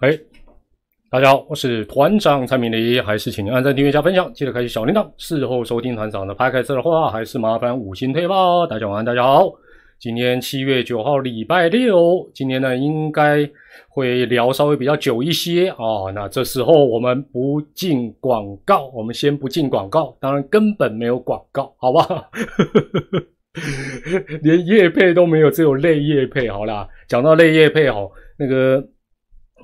哎，大家好，我是团长蔡明黎，还是请您按赞、订阅、加分享，记得开启小铃铛。事后收听团长的拍开车的话，还是麻烦五星推吧。大家晚安，大家好。今天七月九号，礼拜六，今天呢应该会聊稍微比较久一些啊。那这时候我们不进广告，我们先不进广告，当然根本没有广告，好吧？连叶配都没有，只有泪叶配。好啦，讲到泪叶配哦，那个。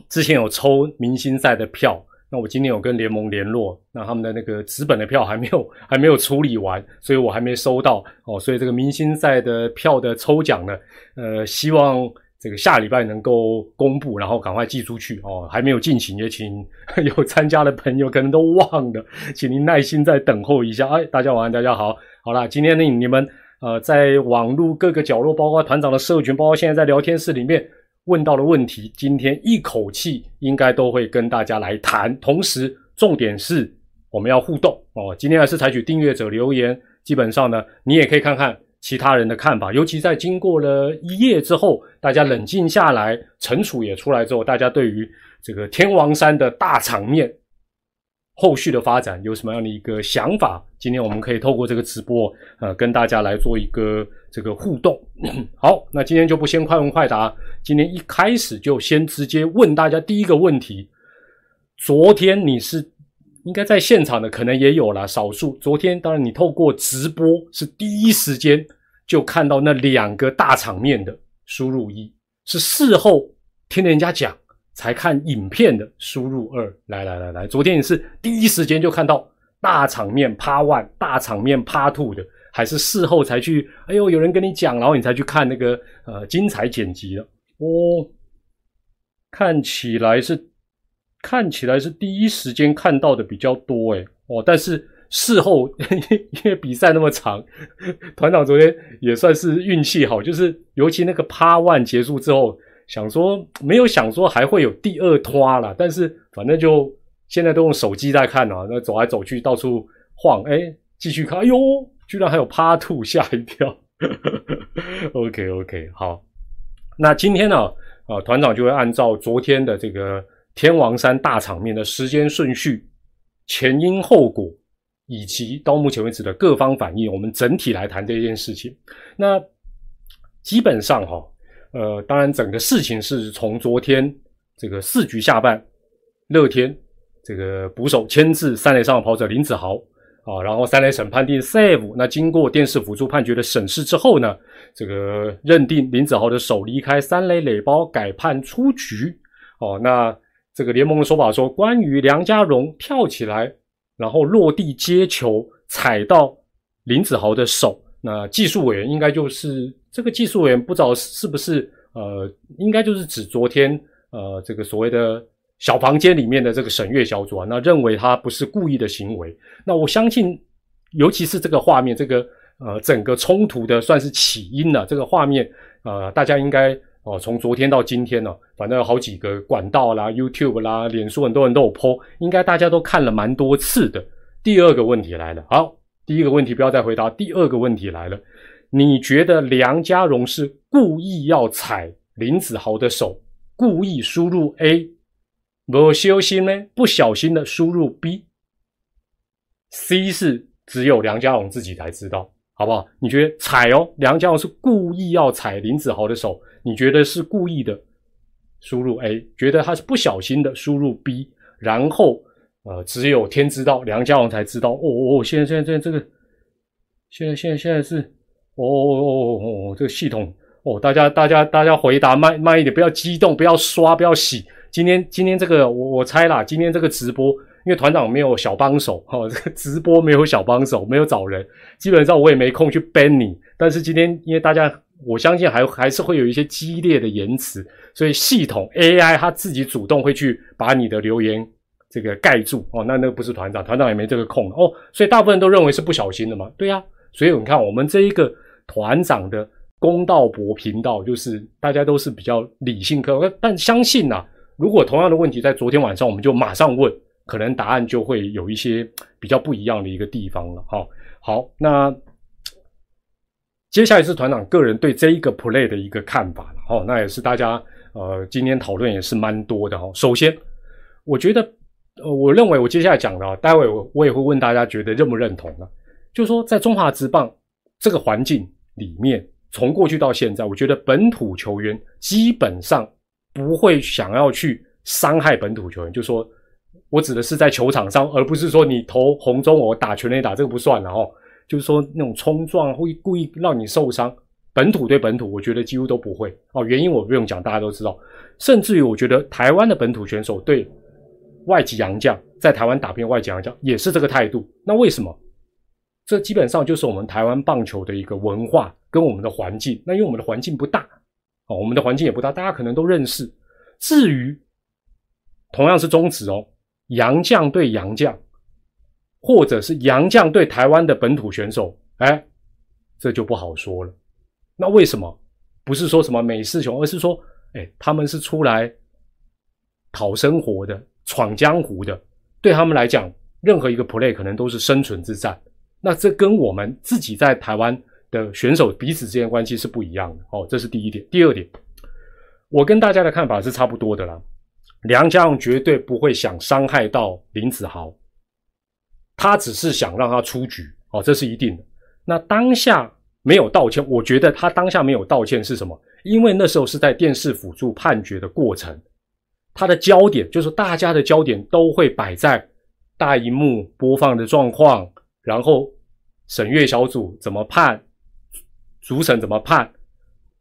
之前有抽明星赛的票，那我今天有跟联盟联络，那他们的那个纸本的票还没有 还没有处理完，所以我还没收到哦。所以这个明星赛的票的抽奖呢，呃，希望这个下礼拜能够公布，然后赶快寄出去哦。还没有进行，也请 有参加的朋友可能都忘了，请您耐心再等候一下。哎，大家晚安，大家好，好啦，今天呢，你们呃在网络各个角落，包括团长的社群，包括现在在聊天室里面。问到的问题，今天一口气应该都会跟大家来谈。同时，重点是我们要互动哦。今天还是采取订阅者留言，基本上呢，你也可以看看其他人的看法。尤其在经过了一夜之后，大家冷静下来，惩处也出来之后，大家对于这个天王山的大场面。后续的发展有什么样的一个想法？今天我们可以透过这个直播，呃，跟大家来做一个这个互动。好，那今天就不先快问快答，今天一开始就先直接问大家第一个问题：昨天你是应该在现场的，可能也有了少数。昨天当然你透过直播是第一时间就看到那两个大场面的输入一，是事后听人家讲。才看影片的输入二，来来来来，昨天你是第一时间就看到大场面趴 one，大场面趴 two 的，还是事后才去？哎呦，有人跟你讲，然后你才去看那个呃精彩剪辑的哦。看起来是看起来是第一时间看到的比较多哎哦，但是事后 因为比赛那么长，团长昨天也算是运气好，就是尤其那个趴 one 结束之后。想说没有想说还会有第二拖了，但是反正就现在都用手机在看啊，那走来走去到处晃，哎，继续看，哎呦，居然还有趴兔，吓一跳。OK OK，好，那今天呢，啊，团长就会按照昨天的这个天王山大场面的时间顺序、前因后果以及到目前为止的各方反应，我们整体来谈这件事情。那基本上哈。呃，当然，整个事情是从昨天这个四局下半，乐天这个捕手牵制三垒上的跑者林子豪啊，然后三垒审判定 save，那经过电视辅助判决的审视之后呢，这个认定林子豪的手离开三垒垒包，改判出局。哦，那这个联盟的说法说，关于梁家荣跳起来然后落地接球踩到林子豪的手，那技术委员应该就是。这个技术委员不知道是不是呃，应该就是指昨天呃这个所谓的小房间里面的这个审阅小组啊，那认为他不是故意的行为。那我相信，尤其是这个画面，这个呃整个冲突的算是起因了。这个画面呃，大家应该哦从昨天到今天呢，反正有好几个管道啦、YouTube 啦、脸书很多人都有 po，应该大家都看了蛮多次的。第二个问题来了，好，第一个问题不要再回答，第二个问题来了。你觉得梁家荣是故意要踩林子豪的手，故意输入 A，不小心呢？不小心的输入 B，C 是只有梁家荣自己才知道，好不好？你觉得踩哦，梁家荣是故意要踩林子豪的手，你觉得是故意的？输入 A，觉得他是不小心的输入 B，然后呃，只有天知道，梁家荣才知道。哦哦，现在现在现在这个，现在现在现在是。哦哦哦哦，这个系统哦，大家大家大家回答慢慢一点，不要激动，不要刷，不要洗。今天今天这个我我猜啦，今天这个直播，因为团长没有小帮手哈，这个直播没有小帮手，没有找人，基本上我也没空去 ban 你。但是今天因为大家，我相信还还是会有一些激烈的言辞，所以系统 AI 它自己主动会去把你的留言这个盖住哦。那那个不是团长，团长也没这个空哦。所以大部分都认为是不小心的嘛，对呀。所以你看我们这一个。团长的公道博频道，就是大家都是比较理性客观，但相信呐，如果同样的问题在昨天晚上，我们就马上问，可能答案就会有一些 比较不一样的一个地方了。哈，好，那接下来是团长个人对这一个 play 的一个看法了。哦，那也是大家呃，今天讨论也是蛮多的哈。首先，我觉得，呃，我认为我接下来讲的，待会我我也会问大家觉得认不认同呢？就是说，在中华职棒这个环境里面，从过去到现在，我觉得本土球员基本上不会想要去伤害本土球员。就说，我指的是在球场上，而不是说你投红中我打全垒打这个不算了哈。就是说，那种冲撞会故意让你受伤。本土对本土，我觉得几乎都不会哦。原因我不用讲，大家都知道。甚至于，我觉得台湾的本土选手对外籍洋将在台湾打遍外籍洋将也是这个态度。那为什么？这基本上就是我们台湾棒球的一个文化跟我们的环境。那因为我们的环境不大哦，我们的环境也不大，大家可能都认识。至于同样是中职哦，洋将对洋将，或者是洋将对台湾的本土选手，哎，这就不好说了。那为什么不是说什么美式球，而是说，哎，他们是出来讨生活的、闯江湖的，对他们来讲，任何一个 play 可能都是生存之战。那这跟我们自己在台湾的选手彼此之间关系是不一样的。哦，这是第一点。第二点，我跟大家的看法是差不多的啦。梁家荣绝对不会想伤害到林子豪，他只是想让他出局。哦，这是一定的。那当下。没有道歉，我觉得他当下没有道歉是什么？因为那时候是在电视辅助判决的过程，他的焦点就是大家的焦点都会摆在大荧幕播放的状况，然后审阅小组怎么判，主审怎么判，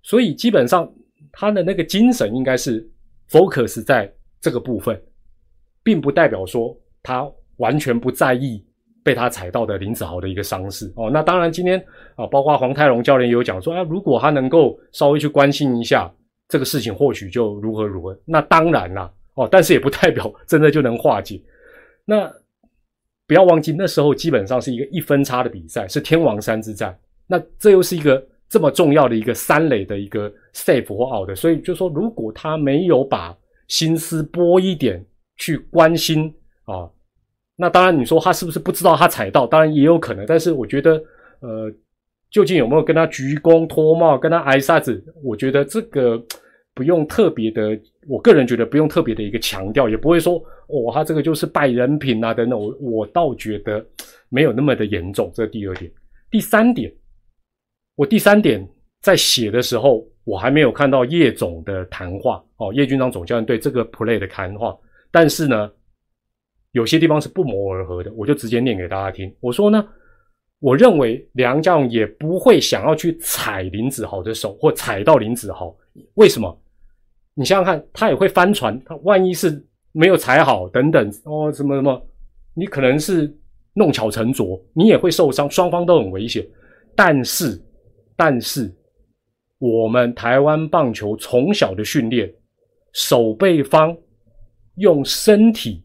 所以基本上他的那个精神应该是 focus 在这个部分，并不代表说他完全不在意。被他踩到的林子豪的一个伤势哦，那当然今天啊，包括黄泰龙教练也有讲说啊，如果他能够稍微去关心一下这个事情，或许就如何如何。那当然啦哦，但是也不代表真的就能化解。那不要忘记那时候基本上是一个一分差的比赛，是天王山之战。那这又是一个这么重要的一个三垒的一个 safe 或 out，所以就说如果他没有把心思拨一点去关心啊。那当然，你说他是不是不知道他踩到？当然也有可能。但是我觉得，呃，究竟有没有跟他鞠躬脱帽、跟他挨沙子？我觉得这个不用特别的，我个人觉得不用特别的一个强调，也不会说哦，他这个就是败人品啊等等。我我倒觉得没有那么的严重。这是第二点。第三点，我第三点在写的时候，我还没有看到叶总的谈话哦，叶军长总教练对这个 play 的谈话，但是呢。有些地方是不谋而合的，我就直接念给大家听。我说呢，我认为梁家荣也不会想要去踩林子豪的手，或踩到林子豪。为什么？你想想看，他也会翻船，他万一是没有踩好等等哦，什么什么，你可能是弄巧成拙，你也会受伤，双方都很危险。但是，但是我们台湾棒球从小的训练，守备方用身体。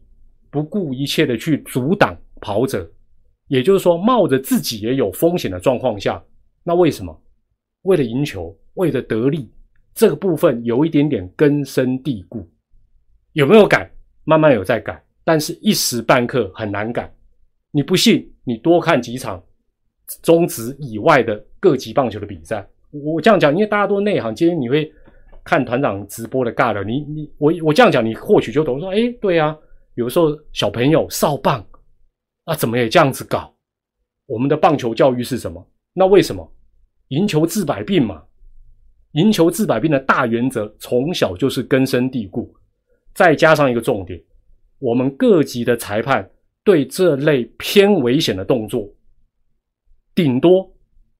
不顾一切的去阻挡跑者，也就是说，冒着自己也有风险的状况下，那为什么？为了赢球，为了得利，这个部分有一点点根深蒂固。有没有改？慢慢有在改，但是一时半刻很难改。你不信，你多看几场中职以外的各级棒球的比赛。我这样讲，因为大家都内行，今天你会看团长直播的尬聊，你你我我这样讲，你或许就懂说，哎，对啊。有时候小朋友扫棒啊，怎么也这样子搞？我们的棒球教育是什么？那为什么赢球治百病嘛？赢球治百病的大原则从小就是根深蒂固。再加上一个重点，我们各级的裁判对这类偏危险的动作，顶多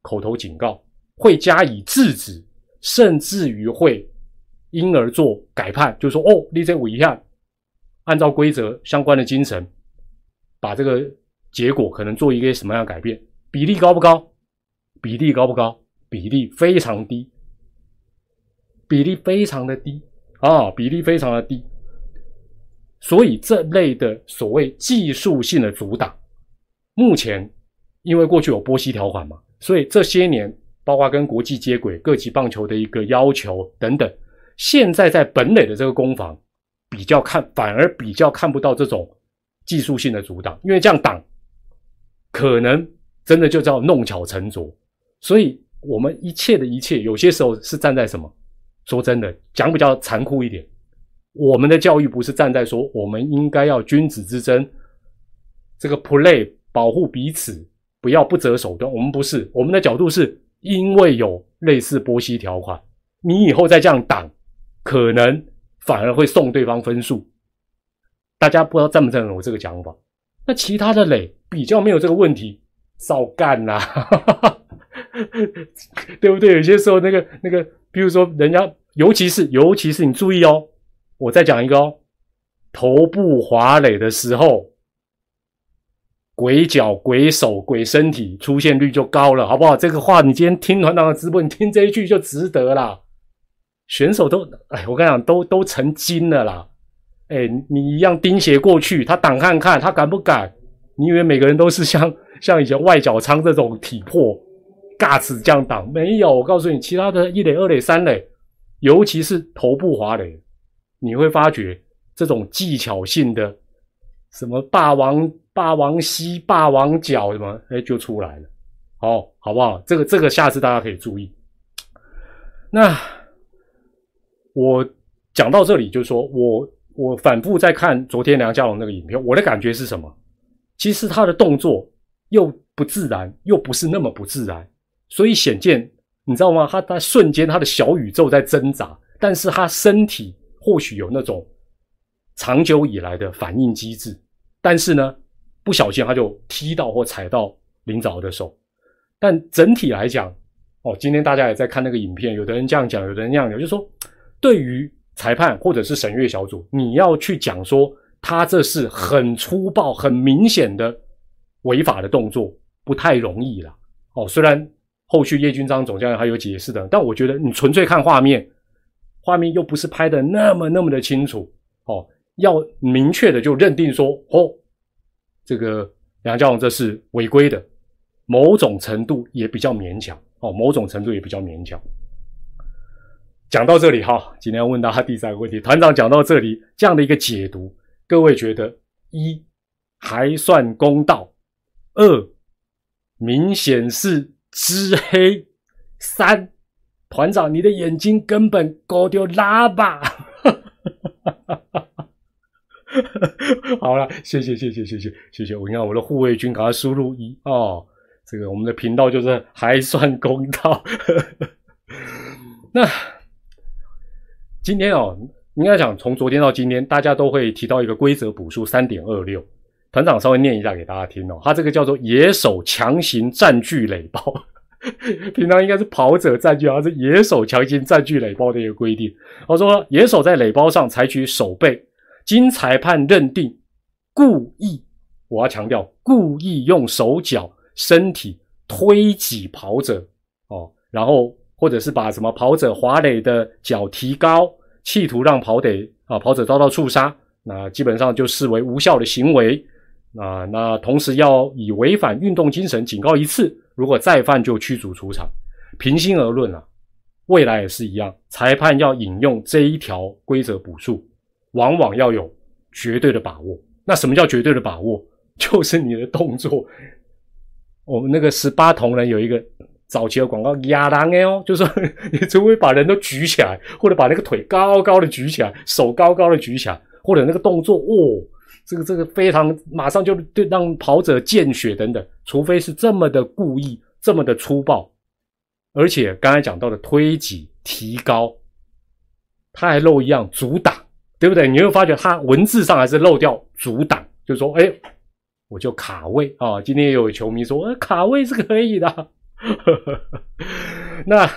口头警告，会加以制止，甚至于会因而做改判，就是说哦，你这违下。按照规则相关的精神，把这个结果可能做一个什么样的改变？比例高不高？比例高不高？比例非常低，比例非常的低啊！比例非常的低。所以这类的所谓技术性的阻挡，目前因为过去有波西条款嘛，所以这些年包括跟国际接轨、各级棒球的一个要求等等，现在在本垒的这个攻防。比较看，反而比较看不到这种技术性的阻挡，因为这样挡，可能真的就叫弄巧成拙。所以，我们一切的一切，有些时候是站在什么说真的，讲比较残酷一点，我们的教育不是站在说我们应该要君子之争，这个 play 保护彼此，不要不择手段。我们不是，我们的角度是因为有类似波西条款，你以后再这样挡，可能反而会送对方分数。大家不知道赞不赞同我这个讲法？那其他的垒比较没有这个问题，照干呐，对不对？有些时候那个那个。比如说，人家尤其是尤其是你注意哦，我再讲一个哦，头部滑垒的时候，鬼脚、鬼手、鬼身体出现率就高了，好不好？这个话你今天听团长的直播，你听这一句就值得啦。选手都哎，我跟你讲，都都成精了啦。哎，你一样钉鞋过去，他挡看看，他敢不敢？你以为每个人都是像像以前外脚仓这种体魄？尬子降档没有，我告诉你，其他的一垒、二垒、三垒，尤其是头部滑垒，你会发觉这种技巧性的什么霸王、霸王膝、霸王脚什么，哎，就出来了。哦，好不好？这个、这个，下次大家可以注意。那我讲到这里，就是说我我反复在看昨天梁家龙那个影片，我的感觉是什么？其实他的动作又不自然，又不是那么不自然。所以显见，你知道吗？他他瞬间他的小宇宙在挣扎，但是他身体或许有那种长久以来的反应机制，但是呢，不小心他就踢到或踩到林早的手。但整体来讲，哦，今天大家也在看那个影片，有的人这样讲，有的人那样讲，就是说，对于裁判或者是审阅小组，你要去讲说他这是很粗暴、很明显的违法的动作，不太容易了。哦，虽然。后续叶军章总教练还有解释的，但我觉得你纯粹看画面，画面又不是拍的那么那么的清楚哦。要明确的就认定说，哦，这个梁家荣这是违规的，某种程度也比较勉强哦，某种程度也比较勉强。讲到这里哈，今天要问大家第三个问题，团长讲到这里这样的一个解读，各位觉得一还算公道，二明显是。知黑三团长，你的眼睛根本高丢拉吧！好了，谢谢谢谢谢谢谢谢，我看我的护卫军，赶快输入一哦。这个我们的频道就是还算公道。那今天哦，应该讲从昨天到今天，大家都会提到一个规则补数三点二六。团长稍微念一下给大家听哦，他这个叫做野手强行占据垒包，平常应该是跑者占据，而是野手强行占据垒包的一个规定。我说野手在垒包上采取守备，经裁判认定故意，我要强调故意用手脚身体推挤跑者哦，然后或者是把什么跑者滑垒的脚提高，企图让跑得啊跑者遭到触杀，那基本上就视为无效的行为。啊，那同时要以违反运动精神警告一次，如果再犯就驱逐出场。平心而论啊，未来也是一样，裁判要引用这一条规则补数，往往要有绝对的把握。那什么叫绝对的把握？就是你的动作。我们那个十八铜人有一个早期的广告，亚当哦，就是你除非把人都举起来，或者把那个腿高高的举起来，手高高的举起来，或者那个动作哦。这个这个非常马上就对让跑者见血等等，除非是这么的故意这么的粗暴，而且刚才讲到的推挤提高，他还漏一样阻挡，对不对？你会发觉他文字上还是漏掉阻挡，就是说哎，我就卡位啊。今天也有球迷说，呃，卡位是可以的。那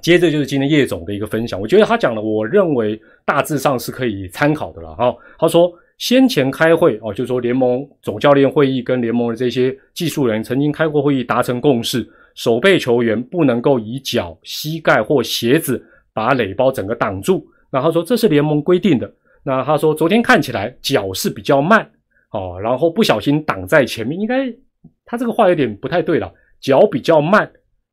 接着就是今天叶总的一个分享，我觉得他讲的，我认为大致上是可以参考的了哈。他说。先前开会哦，就说联盟总教练会议跟联盟的这些技术人曾经开过会议，达成共识，守备球员不能够以脚、膝盖或鞋子把垒包整个挡住。那他说这是联盟规定的。那他说昨天看起来脚是比较慢哦，然后不小心挡在前面，应该他这个话有点不太对了，脚比较慢，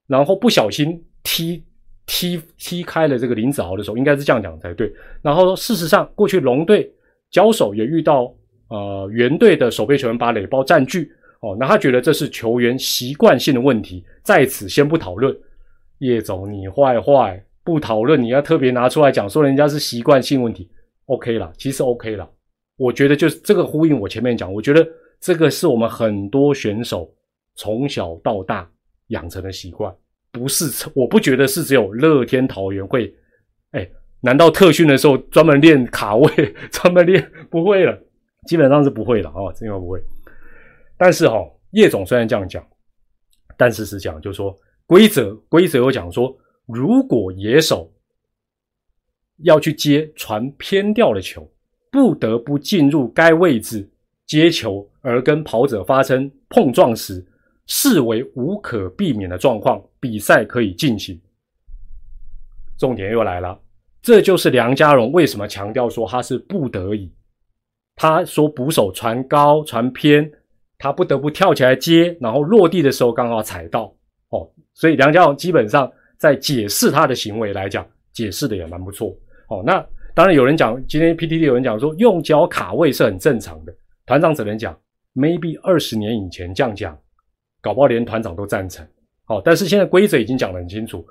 然后不小心踢踢踢开了这个林子豪的时候，应该是这样讲才对。然后事实上过去龙队。交手也遇到呃原队的守备球员把垒包占据哦，那他觉得这是球员习惯性的问题，在此先不讨论。叶总你坏坏，不讨论，你要特别拿出来讲，说人家是习惯性问题，OK 了，其实 OK 了。我觉得就是这个呼应我前面讲，我觉得这个是我们很多选手从小到大养成的习惯，不是我不觉得是只有乐天桃园会，哎，难道特训的时候专门练卡位，专门练不会了，基本上是不会的哦，真的不会。但是哈，叶总虽然这样讲，但是是讲就是说规则规则有讲说，如果野手要去接传偏掉的球。不得不进入该位置接球，而跟跑者发生碰撞时，视为无可避免的状况，比赛可以进行。重点又来了，这就是梁家荣为什么强调说他是不得已。他说捕手传高传偏，他不得不跳起来接，然后落地的时候刚好踩到哦，所以梁家荣基本上在解释他的行为来讲，解释的也蛮不错哦。那。当然有人讲，今天 PTT 有人讲说用脚卡位是很正常的。团长只能讲，maybe 二十年以前这样讲，搞不好连团长都赞成。好，但是现在规则已经讲得很清楚，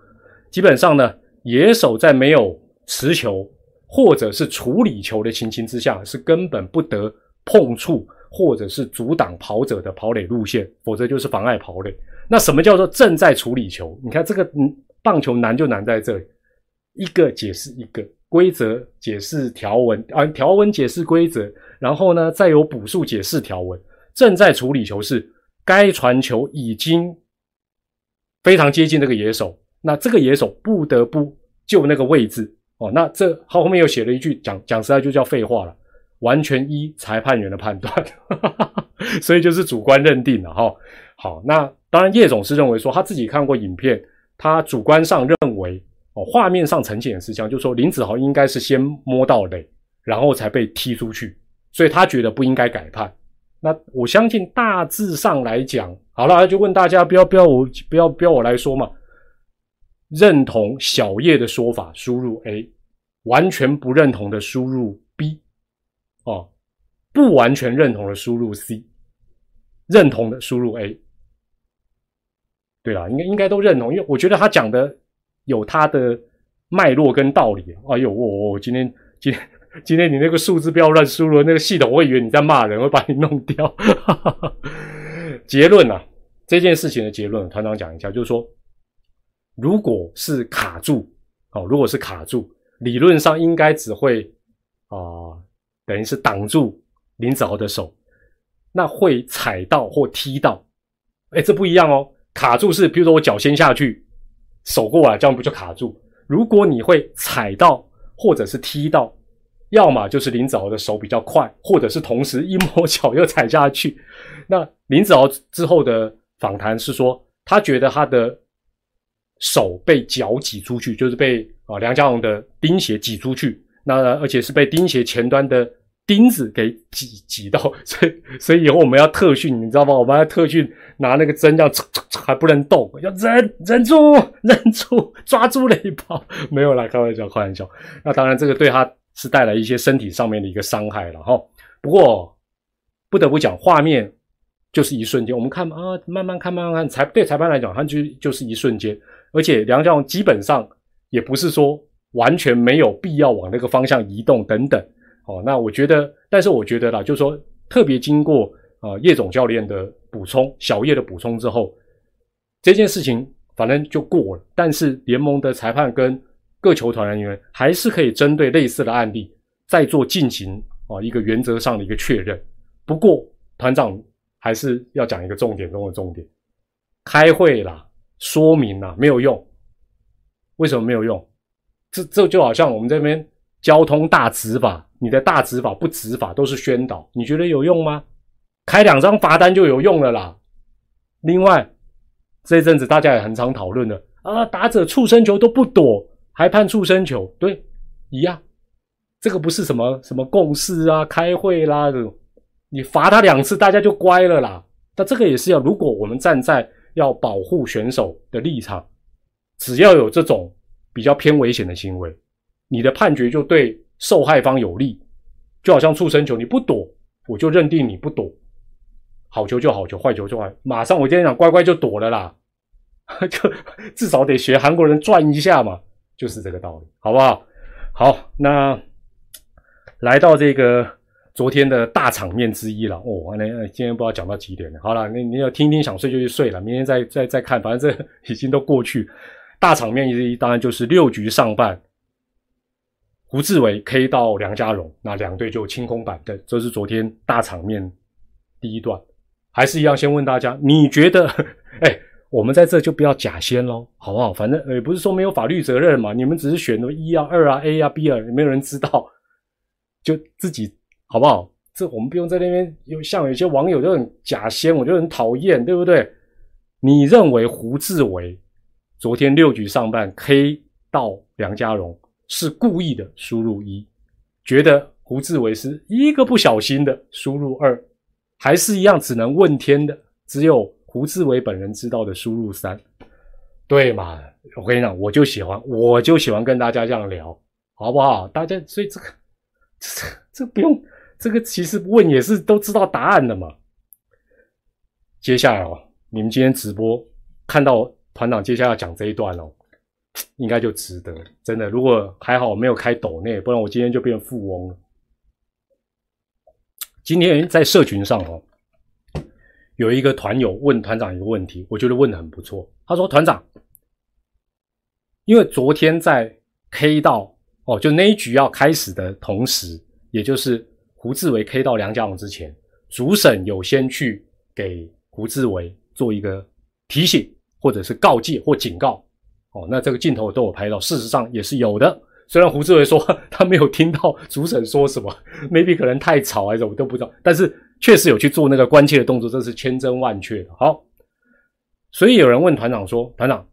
基本上呢，野手在没有持球或者是处理球的情形之下，是根本不得碰触或者是阻挡跑者的跑垒路线，否则就是妨碍跑垒。那什么叫做正在处理球？你看这个，嗯，棒球难就难在这里，一个解释一个。规则解释条文啊，条文解释规则，然后呢，再有补数解释条文。正在处理球是该传球已经非常接近这个野手，那这个野手不得不就那个位置哦。那这后面又写了一句，讲讲实在就叫废话了，完全依裁判员的判断，哈哈哈所以就是主观认定了哈。好，那当然叶总是认为说他自己看过影片，他主观上认为。哦，画面上呈现的是这样，就是说林子豪应该是先摸到垒，然后才被踢出去，所以他觉得不应该改判。那我相信大致上来讲，好了，就问大家，不要不要我不要不要我来说嘛。认同小叶的说法，输入 A；完全不认同的输入 B；哦，不完全认同的输入 C；认同的输入 A。对啦，应该应该都认同，因为我觉得他讲的。有他的脉络跟道理。哎呦，我我今天今天今天你那个数字不要乱输入，那个系统会以为你在骂人，会把你弄掉。结论啊，这件事情的结论，团长讲一下，就是说，如果是卡住，哦，如果是卡住，理论上应该只会啊，等于是挡住林子豪的手，那会踩到或踢到。哎，这不一样哦，卡住是，比如说我脚先下去。手过来，这样不就卡住？如果你会踩到或者是踢到，要么就是林子豪的手比较快，或者是同时一摸脚又踩下去。那林子豪之后的访谈是说，他觉得他的手被脚挤出去，就是被啊梁家荣的钉鞋挤出去。那而且是被钉鞋前端的。钉子给挤挤到，所以所以以后我们要特训，你知道吗？我们要特训拿那个针，要还不能动，要忍忍住，忍住，抓住雷跑。没有啦，开玩笑，开玩笑。那当然，这个对他是带来一些身体上面的一个伤害了哈。不过不得不讲，画面就是一瞬间，我们看啊，慢慢看，慢慢看。裁对裁判来讲，他就就是一瞬间，而且梁家荣基本上也不是说完全没有必要往那个方向移动等等。哦，那我觉得，但是我觉得啦，就是说，特别经过啊叶总教练的补充，小叶的补充之后，这件事情反正就过了。但是联盟的裁判跟各球团人员还是可以针对类似的案例再做进行啊一个原则上的一个确认。不过团长还是要讲一个重点中的重点，开会啦，说明啦，没有用。为什么没有用？这这就好像我们这边交通大执法。你的大执法不执法都是宣导，你觉得有用吗？开两张罚单就有用了啦。另外，这阵子大家也很常讨论的啊，打者触身球都不躲，还判触身球，对，一样。这个不是什么什么共识啊，开会啦这种，你罚他两次，大家就乖了啦。那这个也是要，如果我们站在要保护选手的立场，只要有这种比较偏危险的行为，你的判决就对。受害方有利，就好像触身球，你不躲，我就认定你不躲。好球就好球，坏球就坏，马上我今天讲乖乖就躲了啦，就至少得学韩国人转一下嘛。就是这个道理，好不好？好，那来到这个昨天的大场面之一了哦。那今天不知道讲到几点了。好了，那你要听听想睡就去睡了，明天再再再看，反正这已经都过去。大场面一当然就是六局上半，胡志伟 K 到梁家荣，那两队就清空板凳，这是昨天大场面第一段。还是一样，先问大家，你觉得？哎。我们在这就不要假先喽，好不好？反正也不是说没有法律责任嘛，你们只是选了一啊、二啊、A 啊、B 啊，没有人知道，就自己好不好？这我们不用在那边有像有些网友就很假先，我就很讨厌，对不对？你认为胡志伟昨天六局上半 K 到梁家荣是故意的输入一，觉得胡志伟是一个不小心的输入二，还是一样只能问天的，只有。胡志伟本人知道的输入三，对嘛？我跟你讲，我就喜欢，我就喜欢跟大家这样聊，好不好？大家所以这个，这这不用，这个其实问也是都知道答案的嘛。接下来哦，你们今天直播看到团长接下来讲这一段哦，应该就值得，真的。如果还好没有开抖内，不然我今天就变富翁了。今天在社群上哦。有一个团友问团长一个问题，我觉得问的很不错。他说：“团长，因为昨天在 K 到哦，就那一局要开始的同时，也就是胡志伟 K 到梁家荣之前，主审有先去给胡志伟做一个提醒，或者是告诫或警告。哦，那这个镜头都有拍到，事实上也是有的。虽然胡志伟说 他没有听到主审说什么，maybe 可能太吵还是我都不知道，但是。”确实有去做那个关切的动作，这是千真万确的。好，所以有人问团长说：“团长，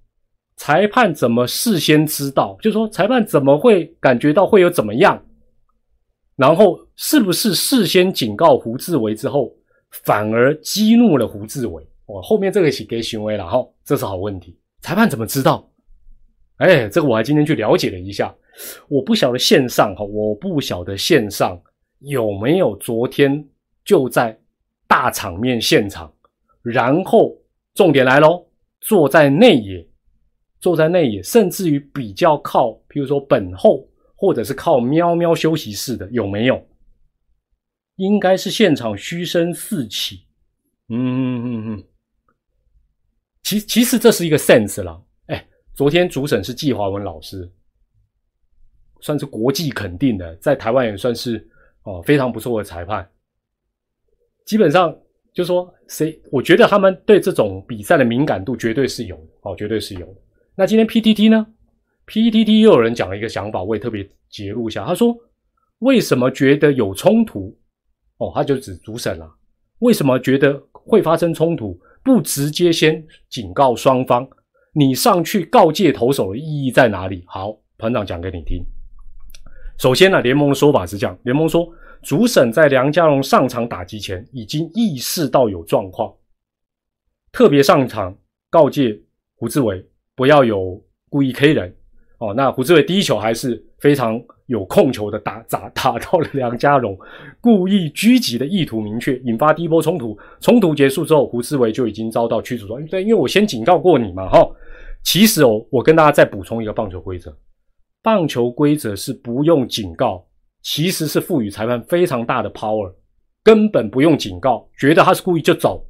裁判怎么事先知道？就说裁判怎么会感觉到会有怎么样？然后是不是事先警告胡志伟之后，反而激怒了胡志伟？哦，后面这个给行为了哈，这是好问题。裁判怎么知道？哎，这个我还今天去了解了一下，我不晓得线上哈，我不晓得线上有没有昨天。”就在大场面现场，然后重点来喽，坐在内野，坐在内野，甚至于比较靠，譬如说本后，或者是靠喵喵休息室的，有没有？应该是现场嘘声四起，嗯嗯嗯。其其实这是一个 sense 了，昨天主审是季华文老师，算是国际肯定的，在台湾也算是哦非常不错的裁判。基本上就说谁，我觉得他们对这种比赛的敏感度绝对是有，哦，绝对是有。那今天 PTT 呢？PTT 又有人讲了一个想法，我也特别揭露一下。他说：为什么觉得有冲突？哦，他就指主审了。为什么觉得会发生冲突？不直接先警告双方，你上去告诫投手的意义在哪里？好，团长讲给你听。首先呢，联盟的说法是这样，联盟说。主审在梁家荣上场打击前，已经意识到有状况，特别上场告诫胡志伟不要有故意 K 人哦。那胡志伟第一球还是非常有控球的打打打到了梁家荣，故意狙击的意图明确，引发第一波冲突。冲突结束之后，胡思维就已经遭到驱逐。说对，因为我先警告过你嘛，哈。其实哦，我跟大家再补充一个棒球规则，棒球规则是不用警告。其实是赋予裁判非常大的 power，根本不用警告，觉得他是故意就走。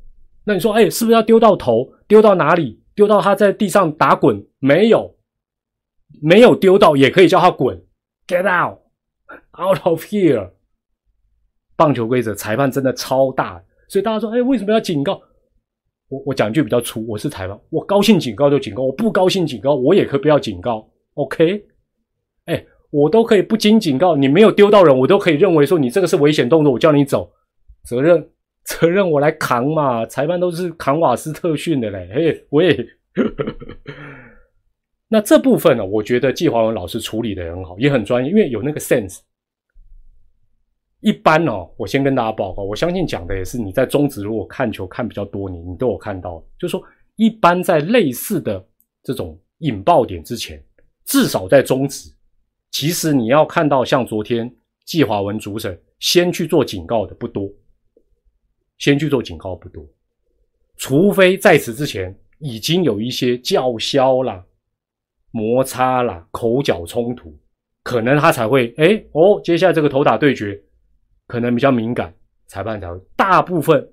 那你说，哎，是不是要丢到头？丢到哪里？丢到他在地上打滚？没有，没有丢到也可以叫他滚，get out，out of here。棒球规则，裁判真的超大，所以大家说，哎，为什么要警告？我我讲句比较粗，我是裁判，我高兴警告就警告，我不高兴警告，我也可以不要警告，OK？哎。我都可以不经警告，你没有丢到人，我都可以认为说你这个是危险动作，我叫你走，责任责任我来扛嘛。裁判都是扛瓦斯特训的嘞，嘿，我也。那这部分呢，我觉得季华文老师处理的很好，也很专业，因为有那个 sense。一般哦，我先跟大家报告，我相信讲的也是你在中职如果看球看比较多，你你都有看到，就是说一般在类似的这种引爆点之前，至少在中职。其实你要看到像昨天季华文主审先去做警告的不多，先去做警告不多，除非在此之前已经有一些叫嚣了，摩擦啦、口角冲突，可能他才会哎哦，接下来这个头打对决可能比较敏感，裁判才会。大部分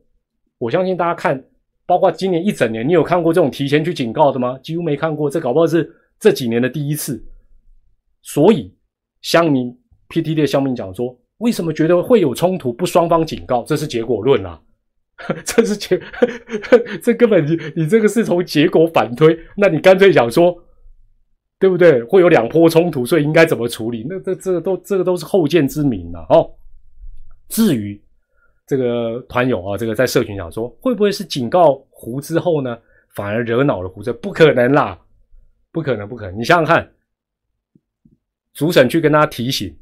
我相信大家看，包括今年一整年，你有看过这种提前去警告的吗？几乎没看过，这搞不好是这几年的第一次。所以乡民 PTD 的乡民讲说，为什么觉得会有冲突？不双方警告，这是结果论啊。这是结，这根本你你这个是从结果反推，那你干脆讲说，对不对？会有两波冲突，所以应该怎么处理？那这这个都这个都是后见之明了哦。至于这个团友啊，这个在社群讲说，会不会是警告胡之后呢，反而惹恼了胡这不可能啦，不可能，不可能。你想想看，主审去跟他提醒，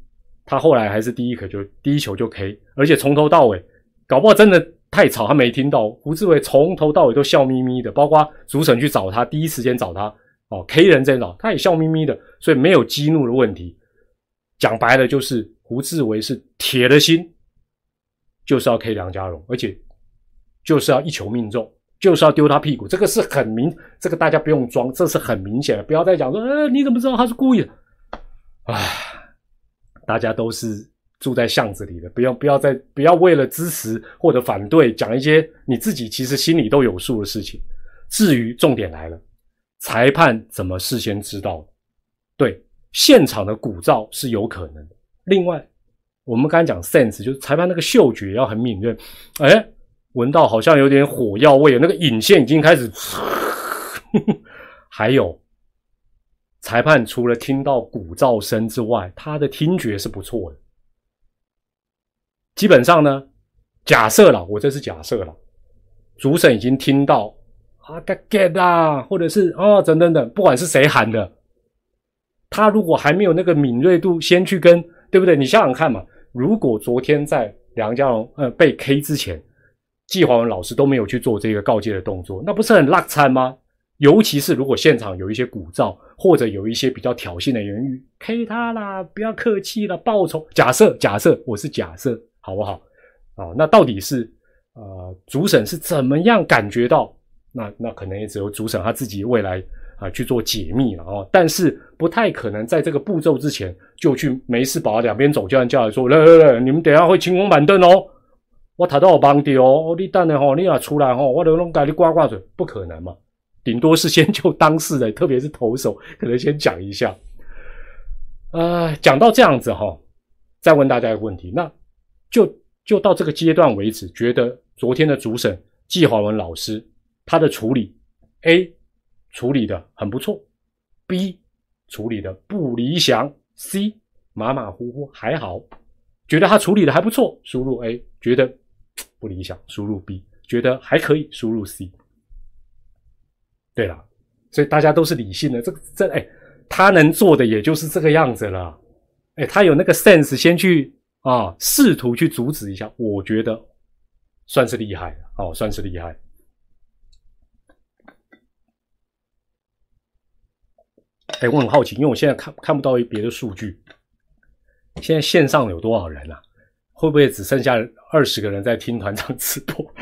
他后来还是第一可就第一球就 K，而且从头到尾，搞不好真的。太吵，他没听到。胡志伟从头到尾都笑眯眯的，包括主审去找他，第一时间找他哦，K 人在找，他也笑眯眯的，所以没有激怒的问题。讲白了就是胡志伟是铁了心，就是要 K 梁家荣，而且就是要一球命中，就是要丢他屁股。这个是很明，这个大家不用装，这是很明显的，不要再讲说，呃，你怎么知道他是故意的？唉，大家都是。住在巷子里的，不要不要再不要为了支持或者反对讲一些你自己其实心里都有数的事情。至于重点来了，裁判怎么事先知道？对，现场的鼓噪是有可能的。另外，我们刚才讲 sense，就是裁判那个嗅觉要很敏锐。哎，闻到好像有点火药味，那个引线已经开始。还有，裁判除了听到鼓噪声之外，他的听觉是不错的。基本上呢，假设了，我这是假设了，主审已经听到啊，get 啦，或者是啊，等等等，不管是谁喊的，他如果还没有那个敏锐度，先去跟，对不对？你想想看嘛，如果昨天在梁家荣呃被 K 之前，季华文老师都没有去做这个告诫的动作，那不是很落惨吗？尤其是如果现场有一些鼓噪，或者有一些比较挑衅的言语，K 他啦，不要客气了，报仇。假设假设，我是假设。好不好？啊，那到底是呃主审是怎么样感觉到？那那可能也只有主审他自己未来啊去做解密了哦。但是不太可能在这个步骤之前就去没事把两边走叫人叫来说来来来，你们等下会清空板凳哦。我抬到我帮的哦，你等下吼，你要出来吼，我都弄给你刮刮嘴，不可能嘛。顶多是先就当事人，特别是投手，可能先讲一下。呃，讲到这样子哈，再问大家一个问题，那。就就到这个阶段为止，觉得昨天的主审季华文老师他的处理，A 处理的很不错，B 处理的不理想，C 马马虎虎还好，觉得他处理的还不错，输入 A，觉得不理想，输入 B，觉得还可以，输入 C。对了，所以大家都是理性的，这个这哎，他能做的也就是这个样子了，哎，他有那个 sense 先去。啊，试图去阻止一下，我觉得算是厉害哦，算是厉害。哎，我很好奇，因为我现在看看不到别的数据，现在线上有多少人啊？会不会只剩下二十个人在听团长直播？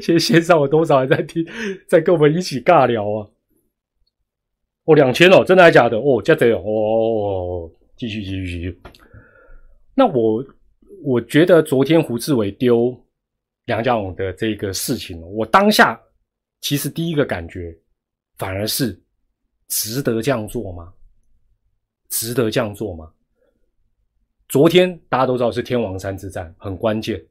现在线上有多少人在听，在跟我们一起尬聊啊？哦，两千哦，真的还假的？哦，加贼哦，哦，继续继续继续。那我我觉得昨天胡志伟丢梁家勇的这个事情，我当下其实第一个感觉反而是值得这样做吗？值得这样做吗？昨天大家都知道是天王山之战很关键，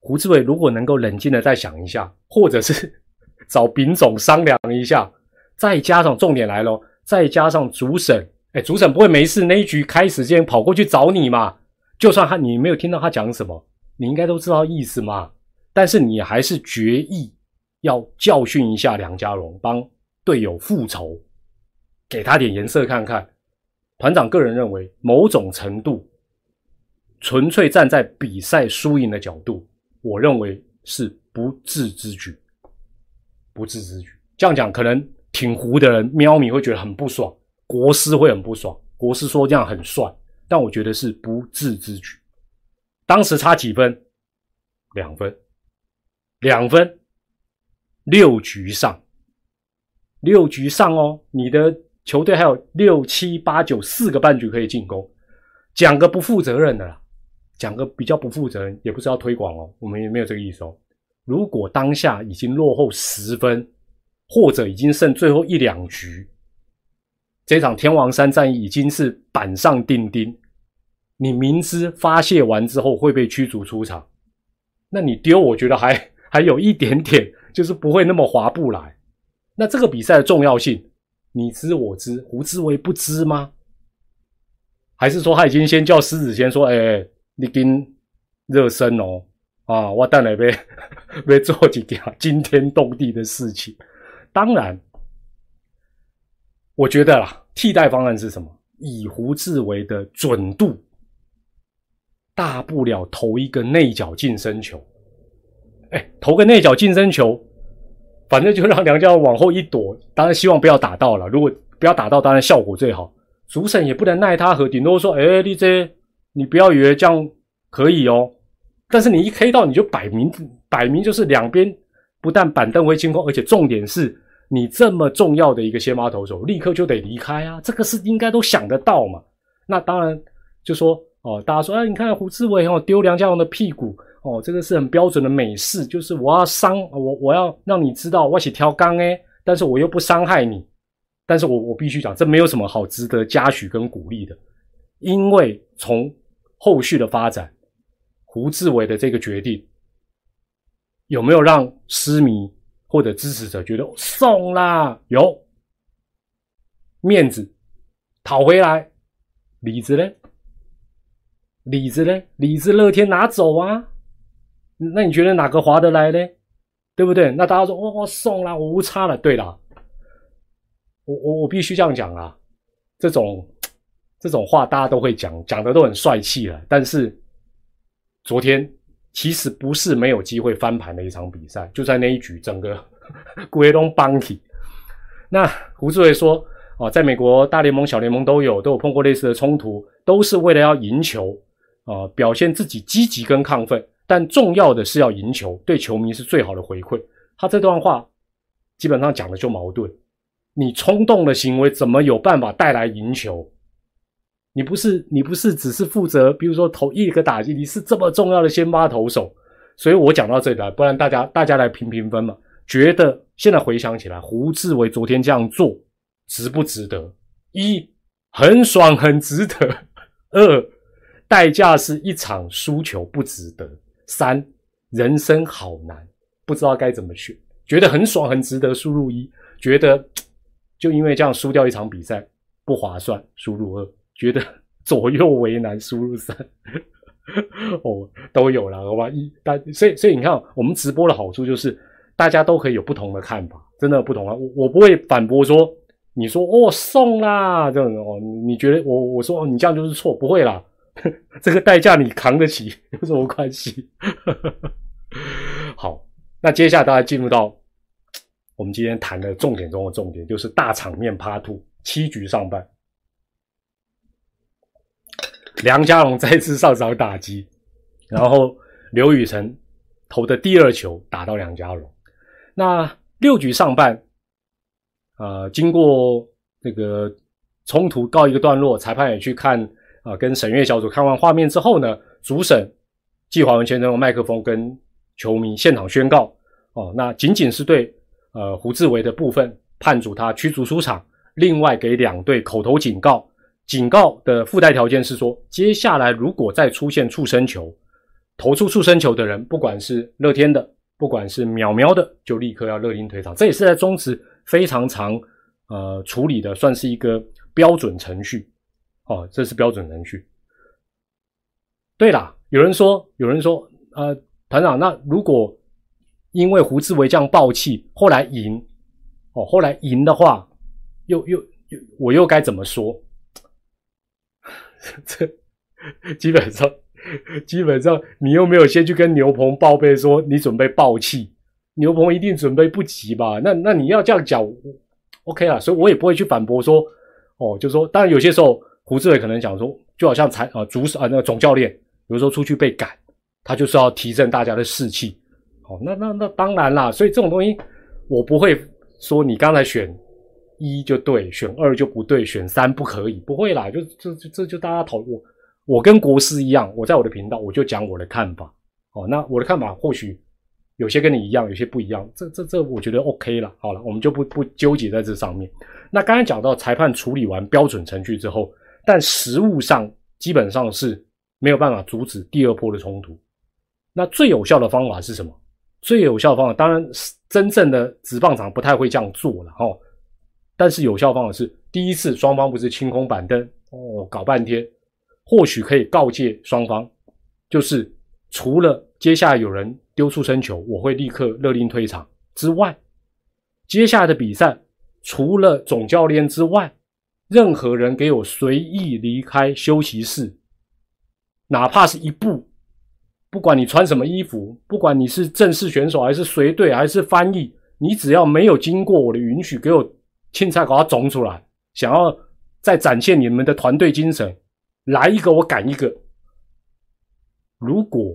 胡志伟如果能够冷静的再想一下，或者是 找丙总商量一下，再加上重点来了，再加上主审。哎，主审不会没事那一局开始之前跑过去找你嘛？就算他你没有听到他讲什么，你应该都知道意思嘛。但是你还是决意要教训一下梁家荣，帮队友复仇，给他点颜色看看。团长个人认为，某种程度纯粹站在比赛输赢的角度，我认为是不智之举。不智之举，这样讲可能挺糊的人，喵咪会觉得很不爽。国师会很不爽，国师说这样很帅，但我觉得是不智之举。当时差几分？两分，两分，六局上，六局上哦，你的球队还有六七八九四个半局可以进攻。讲个不负责任的啦，讲个比较不负责任，也不是要推广哦，我们也没有这个意思哦。如果当下已经落后十分，或者已经剩最后一两局，这场天王山战役已经是板上钉钉，你明知发泄完之后会被驱逐出场，那你丢，我觉得还还有一点点，就是不会那么划不来。那这个比赛的重要性，你知我知，胡志伟不知吗？还是说他已经先叫狮子先说，哎，你跟热身哦，啊，我等来被被做几件惊天动地的事情。当然，我觉得啦，替代方案是什么？以胡志伟的准度，大不了投一个内角近身球。哎，投个内角近身球，反正就让梁家往后一躲。当然希望不要打到了，如果不要打到，当然效果最好。主审也不能奈他何，顶多说：“哎，你这你不要以为这样可以哦。”但是你一黑到，你就摆明摆明就是两边不但板凳会清空，而且重点是你这么重要的一个先发投手，立刻就得离开啊！这个是应该都想得到嘛？那当然就说哦，大家说：“哎，你看胡志伟哦，丢梁家荣的屁股哦，这个是很标准的美式，就是我要伤我，我要让你知道我去挑钢哎，但是我又不伤害你。”但是我我必须讲，这没有什么好值得嘉许跟鼓励的，因为从后续的发展，胡志伟的这个决定有没有让失迷或者支持者觉得送啦？有面子讨回来，李子呢？李子呢？李子乐天拿走啊？那你觉得哪个划得来呢？对不对？那大家说我我送了，我无差了。对啦。我我我必须这样讲啊，这种这种话大家都会讲，讲的都很帅气了。但是昨天其实不是没有机会翻盘的一场比赛，就在那一局，整个鬼龙邦体。那胡志伟说：“哦，在美国大联盟、小联盟都有都有碰过类似的冲突，都是为了要赢球啊，表现自己积极跟亢奋。但重要的是要赢球，对球迷是最好的回馈。”他这段话基本上讲的就矛盾。你冲动的行为怎么有办法带来赢球？你不是你不是只是负责，比如说投一个打击，你是这么重要的先发投手，所以我讲到这里来，不然大家大家来评评分嘛？觉得现在回想起来，胡志伟昨天这样做值不值得？一很爽很值得，二代价是一场输球不值得，三人生好难，不知道该怎么选，觉得很爽很值得，输入一，觉得。就因为这样输掉一场比赛不划算，输入二。觉得 左右为难，输入三。哦都有了，好吧一大所以所以你看我们直播的好处就是大家都可以有不同的看法，真的不同啊，我我不会反驳说你说哦送啦这样哦你觉得我我说哦你这样就是错，不会啦，这个代价你扛得起 有什么关系？好，那接下来大家进入到。我们今天谈的重点中的重点就是大场面趴兔七局上半，梁家龙再次上场打击，然后刘宇辰投的第二球打到梁家龙。那六局上半，呃，经过这个冲突告一个段落，裁判也去看啊，跟审阅小组看完画面之后呢，主审季华文先生用麦克风跟球迷现场宣告：哦，那仅仅是对。呃，胡志伟的部分判处他驱逐出场，另外给两队口头警告。警告的附带条件是说，接下来如果再出现触身球，投出触身球的人，不管是乐天的，不管是淼淼的，就立刻要勒令退场。这也是在中职非常常呃处理的，算是一个标准程序。哦，这是标准程序。对啦，有人说，有人说，呃，团长，那如果。因为胡志伟这样暴气，后来赢，哦，后来赢的话，又又又，我又该怎么说？这基本上，基本上，你又没有先去跟牛棚报备说你准备暴气，牛棚一定准备不及吧？那那你要这样讲，OK 啊？所以我也不会去反驳说，哦，就说，当然有些时候胡志伟可能讲说，就好像裁啊主啊那个总教练，有时候出去被赶，他就是要提振大家的士气。好那那那当然啦，所以这种东西我不会说你刚才选一就对，选二就不对，选三不可以，不会啦，就这这这就大家讨我我跟国师一样，我在我的频道我就讲我的看法，哦，那我的看法或许有些跟你一样，有些不一样，这这这我觉得 OK 了，好了，我们就不不纠结在这上面。那刚才讲到裁判处理完标准程序之后，但实物上基本上是没有办法阻止第二波的冲突。那最有效的方法是什么？最有效的方法，当然真正的纸棒场不太会这样做了哦。但是有效方法是，第一次双方不是清空板凳哦，搞半天，或许可以告诫双方，就是除了接下来有人丢出生球，我会立刻勒令退场之外，接下来的比赛除了总教练之外，任何人给我随意离开休息室，哪怕是一步。不管你穿什么衣服，不管你是正式选手还是随队还是翻译，你只要没有经过我的允许，给我青菜给它种出来，想要再展现你们的团队精神，来一个我赶一个。如果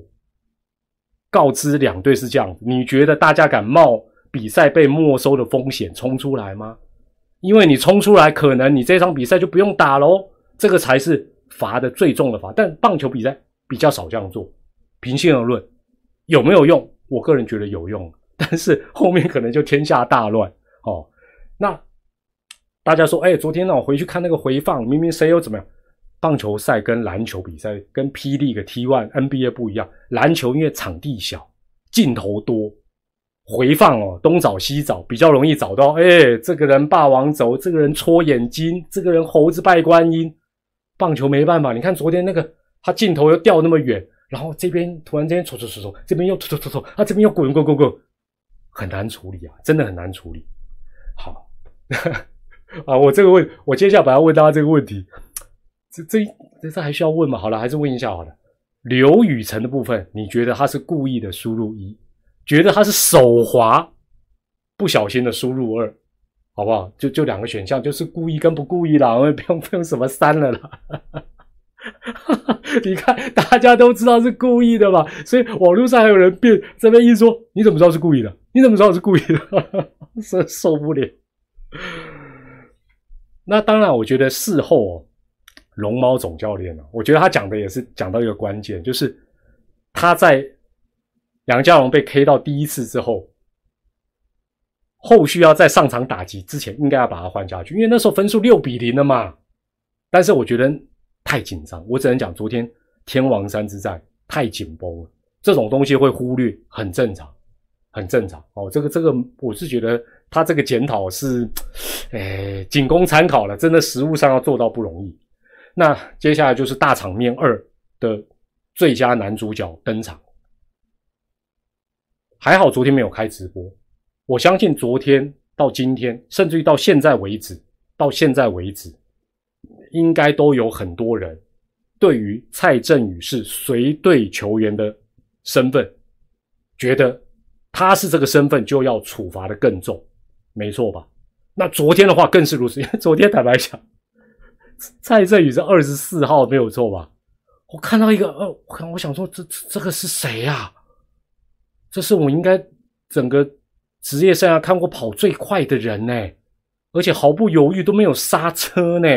告知两队是这样，你觉得大家敢冒比赛被没收的风险冲出来吗？因为你冲出来，可能你这场比赛就不用打喽。这个才是罚的最重的罚，但棒球比赛比较少这样做。平心而论，有没有用？我个人觉得有用，但是后面可能就天下大乱哦。那大家说，哎，昨天呢，我回去看那个回放，明明谁又怎么样？棒球赛跟篮球比赛跟霹雳的 T One NBA 不一样，篮球因为场地小，镜头多，回放哦，东找西找，比较容易找到。哎，这个人霸王走，这个人戳眼睛，这个人猴子拜观音。棒球没办法，你看昨天那个，他镜头又掉那么远。然后这边突然间搓搓搓搓，这边又搓搓搓搓，啊，这边又滚滚滚滚，很难处理啊，真的很难处理。好，啊，我这个问，我接下来要问大家这个问题，这这这还需要问吗？好了，还是问一下好了。刘雨辰的部分，你觉得他是故意的输入一，觉得他是手滑不小心的输入二，好不好？就就两个选项，就是故意跟不故意啦，我们不用不用什么三了啦。你看，大家都知道是故意的嘛，所以网络上还有人辩这边一说，你怎么知道是故意的？你怎么知道是故意的？真 受不了。那当然，我觉得事后龙猫总教练呢，我觉得他讲的也是讲到一个关键，就是他在梁家龙被 K 到第一次之后，后续要再上场打击之前，应该要把他换下去，因为那时候分数六比零了嘛。但是我觉得。太紧张，我只能讲昨天天王山之战太紧绷了，这种东西会忽略，很正常，很正常哦。这个这个，我是觉得他这个检讨是，哎，仅供参考了，真的实物上要做到不容易。那接下来就是大场面二的最佳男主角登场，还好昨天没有开直播，我相信昨天到今天，甚至于到现在为止，到现在为止。应该都有很多人对于蔡振宇是随队球员的身份，觉得他是这个身份就要处罚的更重，没错吧？那昨天的话更是如此，因为昨天坦白讲，蔡振宇是二十四号没有错吧？我看到一个，呃，我我想说，这这个是谁呀？这是我应该整个职业生涯看过跑最快的人呢，而且毫不犹豫都没有刹车呢。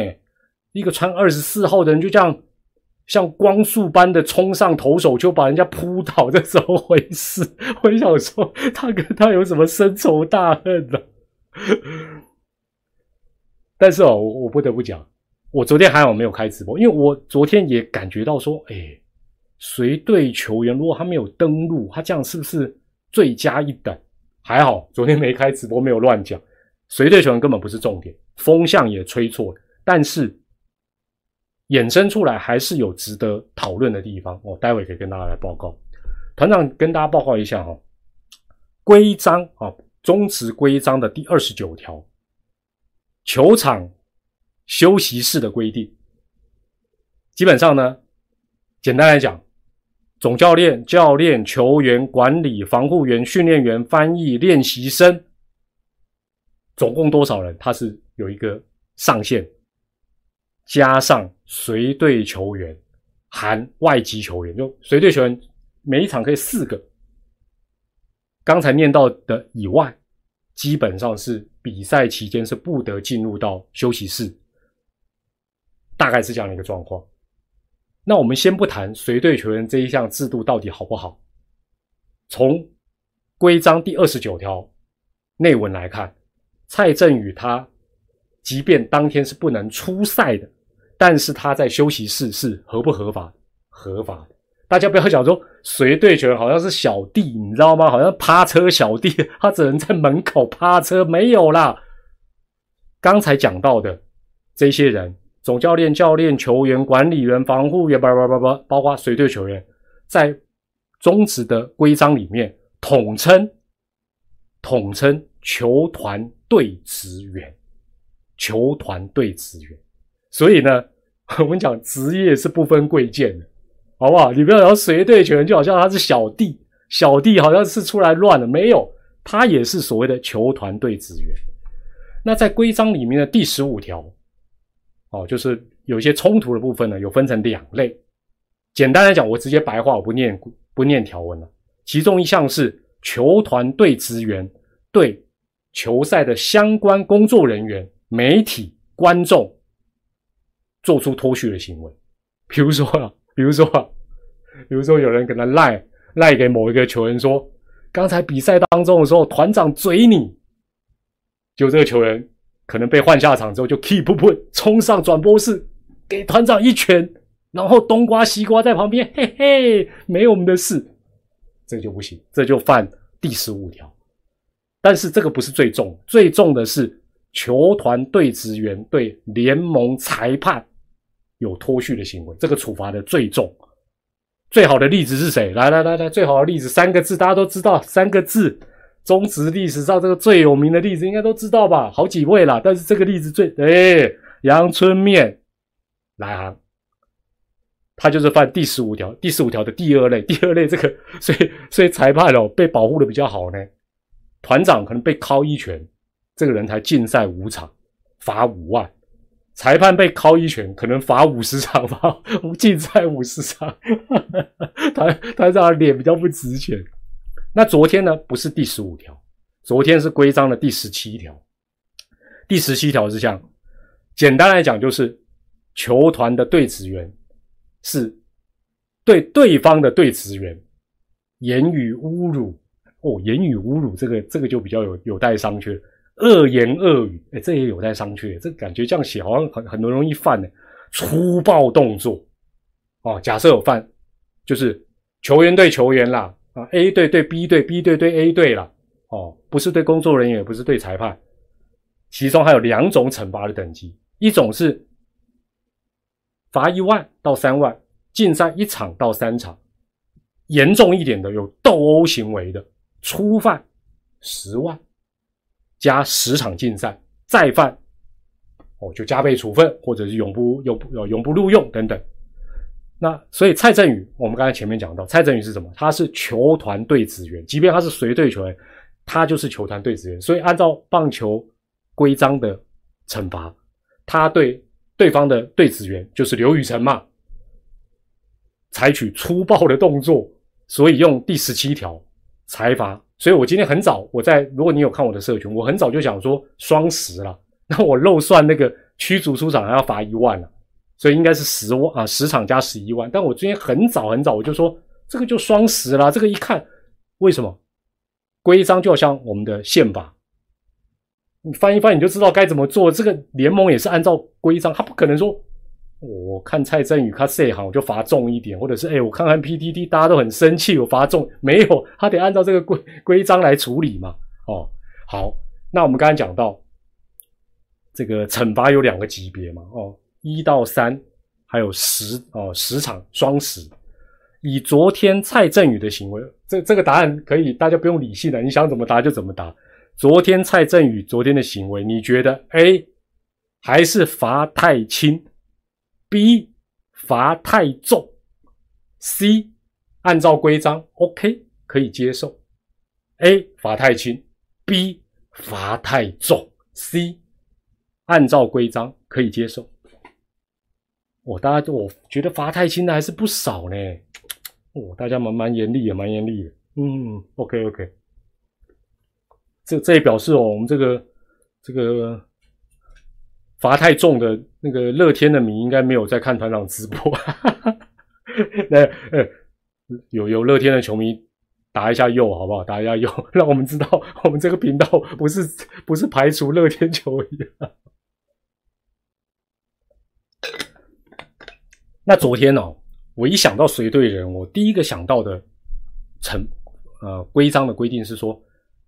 一个穿二十四号的人就这样像光速般的冲上投手，就把人家扑倒，这怎么回事？我想说，他跟他有什么深仇大恨呢？但是哦，我不得不讲，我昨天还好没有开直播，因为我昨天也感觉到说，哎，随队球员如果他没有登录，他这样是不是罪加一等？还好昨天没开直播，没有乱讲，随队球员根本不是重点，风向也吹错了，但是。衍生出来还是有值得讨论的地方，我待会可以跟大家来报告。团长跟大家报告一下哈，规章啊，中职规章的第二十九条，球场休息室的规定，基本上呢，简单来讲，总教练、教练、球员、管理、防护员、训练员、翻译、练习生，总共多少人？他是有一个上限。加上随队球员，含外籍球员，就随队球员每一场可以四个。刚才念到的以外，基本上是比赛期间是不得进入到休息室，大概是这样的一个状况。那我们先不谈随队球员这一项制度到底好不好，从规章第二十九条内文来看，蔡振宇他即便当天是不能出赛的，但是他在休息室是合不合法？合法的。大家不要讲说随队球员好像是小弟，你知道吗？好像趴车小弟，他只能在门口趴车，没有啦。刚才讲到的这些人。总教练、教练、球员、管理员、防护员，叭叭叭叭，包括随队球员，在中职的规章里面统称统称球团队职员，球团队职员。所以呢，我们讲职业是不分贵贱的，好不好？你不要讲随队球员，就好像他是小弟，小弟好像是出来乱的，没有，他也是所谓的球团队职员。那在规章里面的第十五条。哦，就是有一些冲突的部分呢，有分成两类。简单来讲，我直接白话，我不念不念条文了。其中一项是球团队职员对球赛的相关工作人员、媒体、观众做出脱序的行为，比如说啊，比如说啊，比如说有人可能赖赖给某一个球员说，刚才比赛当中的时候，团长嘴你，就这个球员。可能被换下场之后，就 keep 不不冲上转播室，给团长一拳，然后冬瓜西瓜在旁边，嘿嘿，没我们的事，这就不行，这就犯第十五条。但是这个不是最重，最重的是球团队职员对联盟裁判有脱序的行为，这个处罚的最重。最好的例子是谁？来来来来，最好的例子三个字，大家都知道，三个字。中职历史上这个最有名的例子，应该都知道吧？好几位了，但是这个例子最哎，阳春面来行，他就是犯第十五条，第十五条的第二类，第二类这个，所以所以裁判哦被保护的比较好呢。团长可能被敲一拳，这个人才禁赛五场，罚五万；裁判被敲一拳，可能罚五十场，吧禁赛五十场。团团长脸比较不值钱。那昨天呢？不是第十五条，昨天是规章的第十七条。第十七条是这样，简单来讲，就是球团的对职员是对对方的对职员言语侮辱哦，言语侮辱这个这个就比较有有待商榷。恶言恶语，哎，这也有待商榷。这感觉这样写好像很很多容易犯呢。粗暴动作哦，假设有犯，就是球员对球员啦。啊，A 队对 B 队，B 队对 A 队了，哦，不是对工作人员，也不是对裁判，其中还有两种惩罚的等级，一种是罚一万到三万，禁赛一场到三场，严重一点的有斗殴行为的，初犯十万加十场禁赛，再犯哦就加倍处分，或者是永不永不永不录用等等。那所以蔡振宇，我们刚才前面讲到，蔡振宇是什么？他是球团队职员，即便他是随队球员，他就是球团队职员。所以按照棒球规章的惩罚，他对对方的队职员就是刘宇辰嘛，采取粗暴的动作，所以用第十七条裁罚。所以我今天很早，我在如果你有看我的社群，我很早就想说双十了，那我漏算那个驱逐出场还要罚一万了。所以应该是十万啊，十场加十一万。但我今天很早很早我就说，这个就双十啦。这个一看，为什么规章就像我们的宪法，你翻一翻你就知道该怎么做。这个联盟也是按照规章，他不可能说，我看蔡振宇他这行我就罚重一点，或者是哎我看看 PDD 大家都很生气，我罚重 没有，他得按照这个规规章来处理嘛。哦，好，那我们刚才讲到这个惩罚有两个级别嘛，哦。一到三，还有十哦，十场双十。以昨天蔡振宇的行为，这这个答案可以，大家不用理性的，你想怎么答就怎么答。昨天蔡振宇昨天的行为，你觉得 A 还是罚太轻，B 罚太重，C 按照规章 OK 可以接受，A 罚太轻，B 罚太重，C 按照规章可以接受。我大家，我觉得罚太轻的还是不少呢。哦，大家蛮蛮严厉的，蛮严厉的。嗯，OK OK。这这也表示哦，我们这个这个罚太重的那个乐天的迷应该没有在看团长直播。那呃，有有乐天的球迷打一下右好不好？打一下右，让我们知道我们这个频道不是不是排除乐天球迷。那昨天哦，我一想到随队人，我第一个想到的成呃规章的规定是说，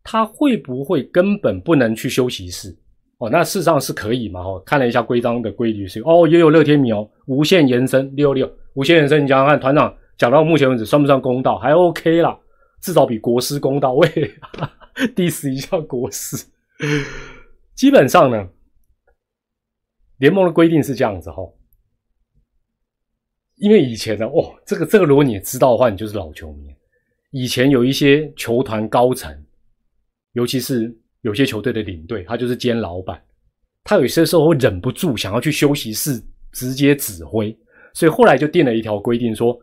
他会不会根本不能去休息室？哦，那事实上是可以嘛？哦，看了一下规章的规律是哦，也有乐天迷哦，无限延伸六六，无限延伸，你想想看，团长讲到目前为止算不算公道？还 OK 啦，至少比国师公道。喂，diss 一下国师。基本上呢，联盟的规定是这样子哈。因为以前呢，哦，这个这个，如果你也知道的话，你就是老球迷。以前有一些球团高层，尤其是有些球队的领队，他就是兼老板，他有些时候会忍不住想要去休息室直接指挥，所以后来就定了一条规定，说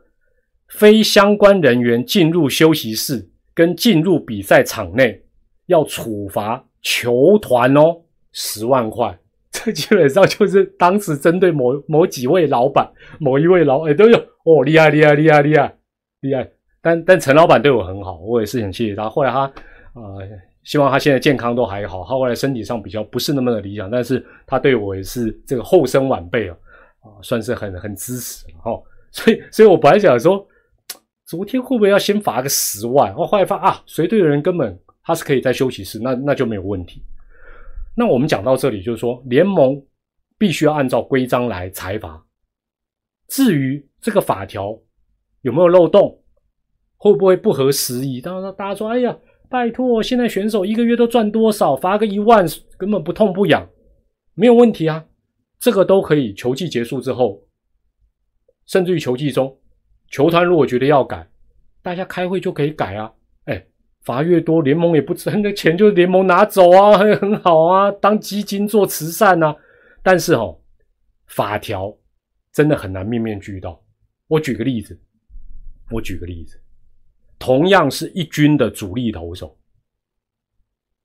非相关人员进入休息室跟进入比赛场内要处罚球团哦，十万块。这基本上就是当时针对某某几位老板，某一位老哎都有哦，厉害厉害厉害厉害厉害。但但陈老板对我很好，我也是很谢谢他。后来他啊，希望他现在健康都还好。他后来身体上比较不是那么的理想，但是他对我也是这个后生晚辈啊，啊，算是很很支持哈。所以所以我本来想说，昨天会不会要先罚个十万？我后来发啊，随队的人根本他是可以在休息室，那那就没有问题。那我们讲到这里，就是说联盟必须要按照规章来裁罚。至于这个法条有没有漏洞，会不会不合时宜？当然，大家说：“哎呀，拜托，现在选手一个月都赚多少？罚个一万根本不痛不痒，没有问题啊。”这个都可以。球季结束之后，甚至于球季中，球团如果觉得要改，大家开会就可以改啊。罚越多，联盟也不挣，那钱就联盟拿走啊，很 很好啊，当基金做慈善啊。但是哦，法条真的很难面面俱到。我举个例子，我举个例子，同样是一军的主力投手，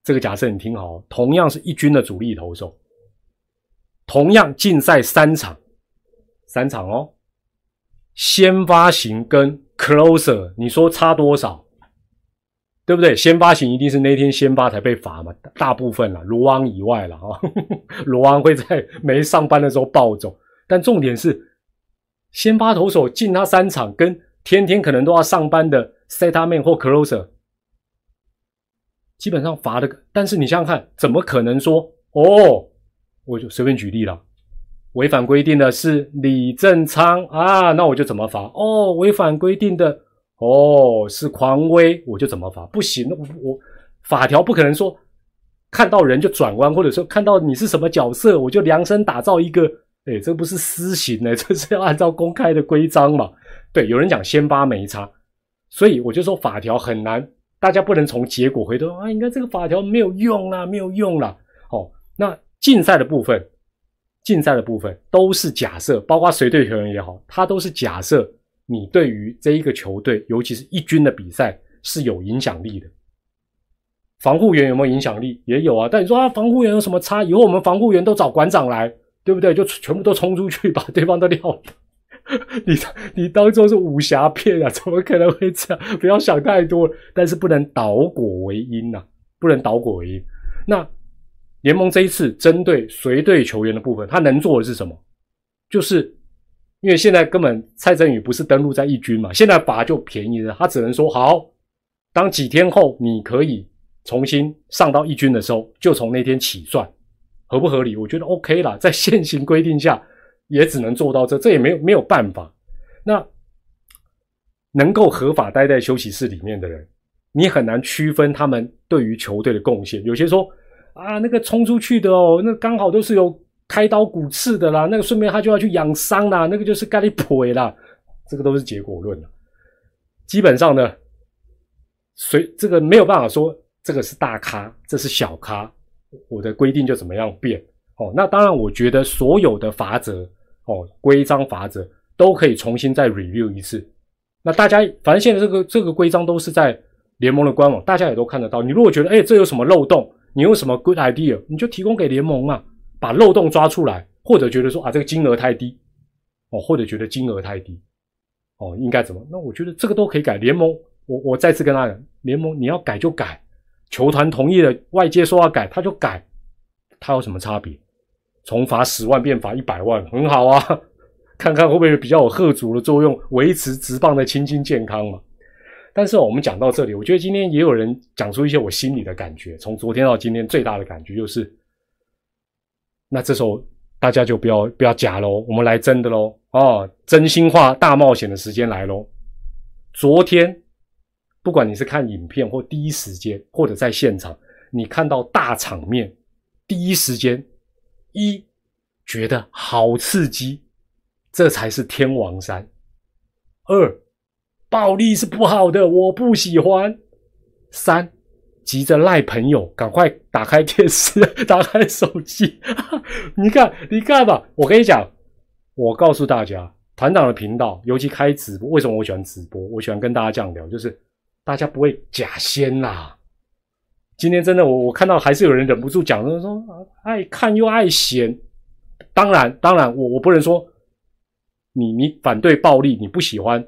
这个假设你听好，同样是一军的主力投手，同样竞赛三场，三场哦，先发型跟 closer，你说差多少？对不对？先发型一定是那天先发才被罚嘛，大部分了，罗昂以外了哈。罗昂会在没上班的时候暴走，但重点是先发投手进他三场，跟天天可能都要上班的 Seta Man 或 Closer，基本上罚的。但是你想想看，怎么可能说哦？我就随便举例了，违反规定的是李正昌啊，那我就怎么罚？哦，违反规定的。哦，是狂威，我就怎么罚？不行，我我法条不可能说看到人就转弯，或者说看到你是什么角色，我就量身打造一个。哎，这不是私刑呢，这是要按照公开的规章嘛？对，有人讲先发没差，所以我就说法条很难，大家不能从结果回头啊。应该这个法条没有用啦，没有用啦。哦，那竞赛的部分，竞赛的部分都是假设，包括随队球员也好，他都是假设。你对于这一个球队，尤其是一军的比赛是有影响力的。防护员有没有影响力？也有啊。但你说啊，防护员有什么差？以后我们防护员都找馆长来，对不对？就全部都冲出去 把对方都撂倒。你你当做是武侠片啊？怎么可能会这样？不要想太多。但是不能倒果为因呐，不能倒果为因。那联盟这一次针对随队球员的部分，他能做的是什么？就是。因为现在根本蔡振宇不是登陆在一军嘛，现在罚就便宜了，他只能说好，当几天后你可以重新上到一军的时候，就从那天起算，合不合理？我觉得 OK 啦，在现行规定下也只能做到这，这也没有没有办法。那能够合法待在休息室里面的人，你很难区分他们对于球队的贡献。有些说啊，那个冲出去的哦，那刚好都是有。开刀骨刺的啦，那个顺便他就要去养伤啦，那个就是咖喱婆啦，这个都是结果论了。基本上呢，随这个没有办法说这个是大咖，这是小咖，我的规定就怎么样变哦。那当然，我觉得所有的法则哦，规章法则都可以重新再 review 一次。那大家反正现在这个这个规章都是在。联盟的官网，大家也都看得到。你如果觉得哎这有什么漏洞，你有什么 good idea，你就提供给联盟啊，把漏洞抓出来，或者觉得说啊这个金额太低，哦，或者觉得金额太低，哦应该怎么？那我觉得这个都可以改。联盟，我我再次跟他讲，联盟你要改就改，球团同意了，外界说要改他就改，他有什么差别？从罚十万变罚一百万，很好啊，看看会不会比较有贺阻的作用，维持职棒的清新健康嘛。但是我们讲到这里，我觉得今天也有人讲出一些我心里的感觉。从昨天到今天，最大的感觉就是，那这时候大家就不要不要假喽，我们来真的喽哦，真心话大冒险的时间来喽。昨天，不管你是看影片或第一时间，或者在现场，你看到大场面，第一时间一觉得好刺激，这才是天王山。二。暴力是不好的，我不喜欢。三，急着赖朋友，赶快打开电视，打开手机。你看，你看吧，我跟你讲，我告诉大家，团长的频道，尤其开直播，为什么我喜欢直播？我喜欢跟大家这样聊，就是大家不会假仙啦。今天真的，我我看到还是有人忍不住讲，说爱看又爱嫌。当然，当然，我我不能说你你反对暴力，你不喜欢。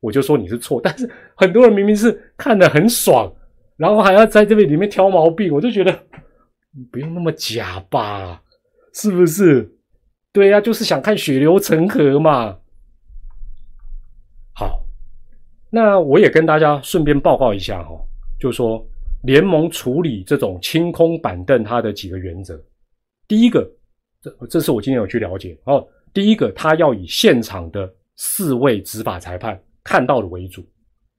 我就说你是错，但是很多人明明是看得很爽，然后还要在这边里面挑毛病，我就觉得 不用那么假吧，是不是？对呀，就是想看血流成河嘛。好，那我也跟大家顺便报告一下哈，就是说联盟处理这种清空板凳，它的几个原则。第一个，这这是我今天有去了解哦。第一个，他要以现场的四位执法裁判。看到的为主，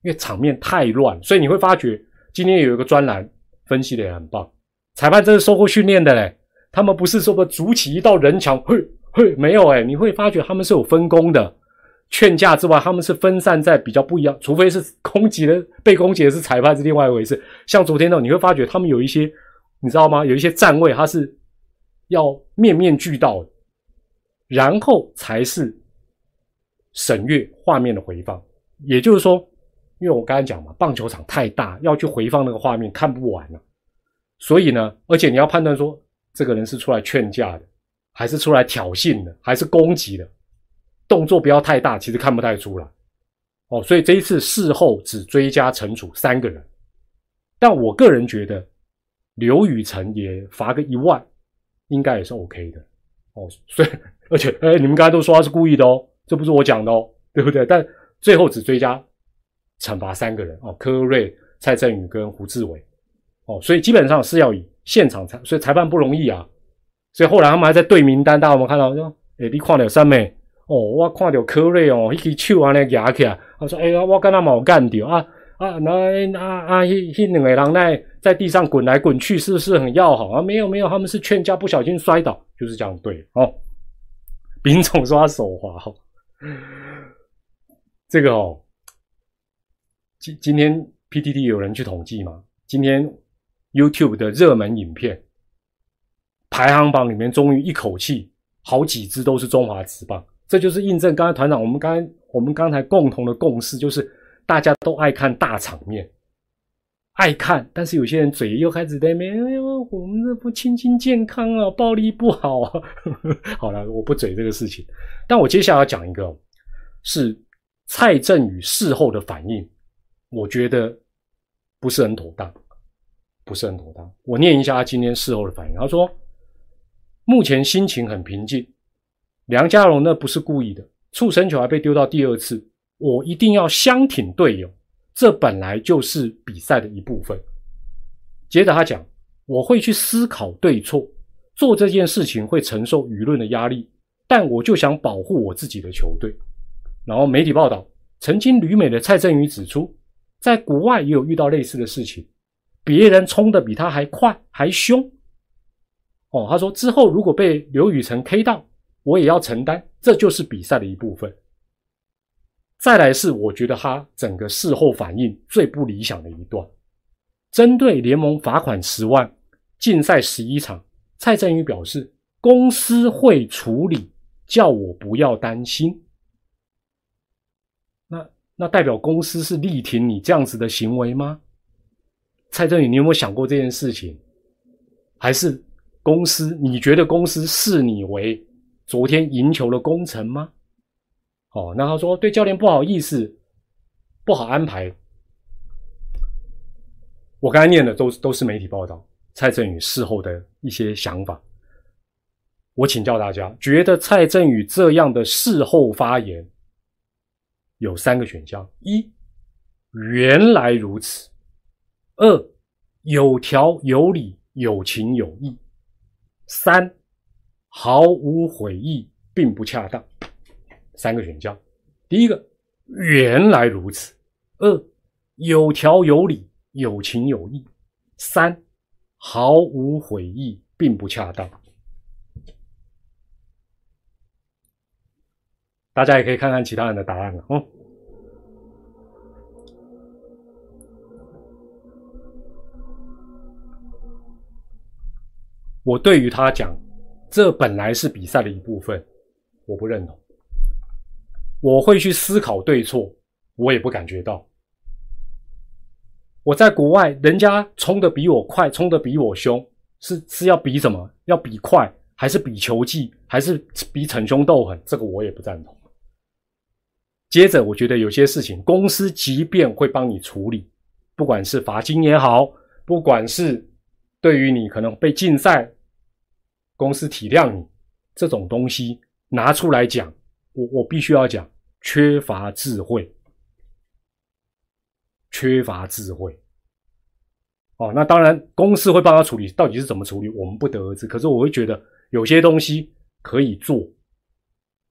因为场面太乱，所以你会发觉今天有一个专栏分析的也很棒。裁判真是受过训练的嘞，他们不是说不筑起一道人墙，嘿嘿，没有哎，你会发觉他们是有分工的。劝架之外，他们是分散在比较不一样，除非是攻击的被攻击的是裁判是另外一回事。像昨天那种，你会发觉他们有一些，你知道吗？有一些站位他是要面面俱到的，然后才是审阅画面的回放。也就是说，因为我刚才讲嘛，棒球场太大，要去回放那个画面看不完了，所以呢，而且你要判断说，这个人是出来劝架的，还是出来挑衅的，还是攻击的，动作不要太大，其实看不太出来。哦，所以这一次事后只追加惩处三个人，但我个人觉得刘宇辰也罚个一万，应该也是 OK 的。哦，所以而且哎，你们刚才都说他是故意的哦，这不是我讲的哦，对不对？但最后只追加惩罚三个人哦，柯瑞、蔡振宇跟胡志伟哦，所以基本上是要以现场裁，所以裁判不容易啊。所以后来他们还在对名单，大家有没有看到？说，哎，你看到三妹哦，我看到柯瑞哦，一支手安尼压起来，他说，哎呀，我跟他冇干掉啊啊，那啊啊，那那两个人在在地上滚来滚去，是不是很要好啊？没有没有，他们是劝架，不小心摔倒，就是这样对哦。丙总说他手滑哈。这个哦，今今天 PTT 有人去统计吗？今天 YouTube 的热门影片排行榜里面，终于一口气好几支都是中华职棒，这就是印证刚才团长我们刚才我们刚才共同的共识，就是大家都爱看大场面，爱看，但是有些人嘴又开始在那边，哎呦，我们这不亲亲健康啊，暴力不好啊。好了，我不嘴这个事情，但我接下来要讲一个是。蔡振宇事后的反应，我觉得不是很妥当，不是很妥当。我念一下他今天事后的反应。他说：“目前心情很平静，梁家荣那不是故意的，触身球还被丢到第二次，我一定要相挺队友，这本来就是比赛的一部分。”接着他讲：“我会去思考对错，做这件事情会承受舆论的压力，但我就想保护我自己的球队。”然后媒体报道，曾经旅美的蔡振宇指出，在国外也有遇到类似的事情，别人冲的比他还快还凶。哦，他说之后如果被刘宇辰 K 到，我也要承担，这就是比赛的一部分。再来是我觉得他整个事后反应最不理想的一段，针对联盟罚款十万、禁赛十一场，蔡振宇表示公司会处理，叫我不要担心。那代表公司是力挺你这样子的行为吗？蔡正宇，你有没有想过这件事情？还是公司？你觉得公司视你为昨天赢球的功臣吗？哦，那他说对教练不好意思，不好安排。我刚才念的都都是媒体报道，蔡正宇事后的一些想法。我请教大家，觉得蔡正宇这样的事后发言有三个选项：一，原来如此；二，有条有理，有情有义；三，毫无悔意，并不恰当。三个选项：第一个，原来如此；二，有条有理，有情有义；三，毫无悔意，并不恰当。大家也可以看看其他人的答案了，哦。我对于他讲，这本来是比赛的一部分，我不认同。我会去思考对错，我也不感觉到。我在国外，人家冲的比我快，冲的比我凶，是是要比什么？要比快，还是比球技，还是比逞凶斗狠？这个我也不赞同。接着，我觉得有些事情，公司即便会帮你处理，不管是罚金也好，不管是对于你可能被禁赛，公司体谅你这种东西拿出来讲，我我必须要讲，缺乏智慧，缺乏智慧。哦，那当然，公司会帮他处理，到底是怎么处理，我们不得而知。可是我会觉得有些东西可以做。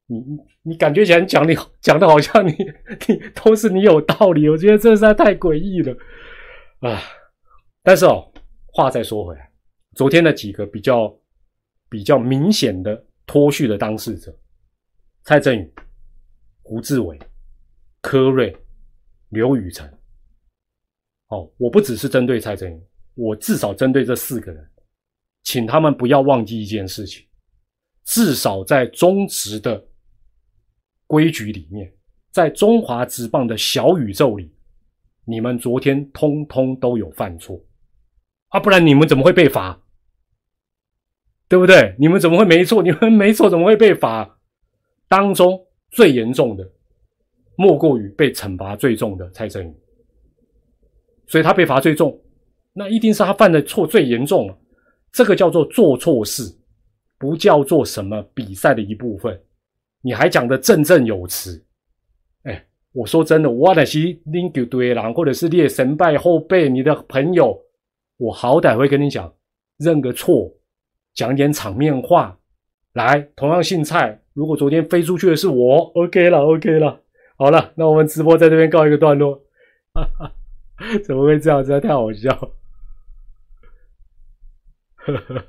你你你感觉起来讲你讲的好像你你都是你有道理，我觉得这实在太诡异了啊！但是哦，话再说回来，昨天的几个比较比较明显的脱序的当事者，蔡振宇、胡志伟、柯瑞、刘宇辰，哦，我不只是针对蔡振宇，我至少针对这四个人，请他们不要忘记一件事情，至少在中职的。规矩里面，在中华职棒的小宇宙里，你们昨天通通都有犯错啊，不然你们怎么会被罚？对不对？你们怎么会没错？你们没错怎么会被罚？当中最严重的，莫过于被惩罚最重的蔡振宇，所以他被罚最重，那一定是他犯的错最严重了。这个叫做做错事，不叫做什么比赛的一部分。你还讲的振振有词，哎，我说真的，我那些拎球队人，或者是列神拜后辈，你的朋友，我好歹会跟你讲，认个错，讲点场面话，来，同样姓蔡，如果昨天飞出去的是我，OK 了，OK 了，好了，那我们直播在这边告一个段落，哈哈，怎么会这样？实在太好笑，呵呵。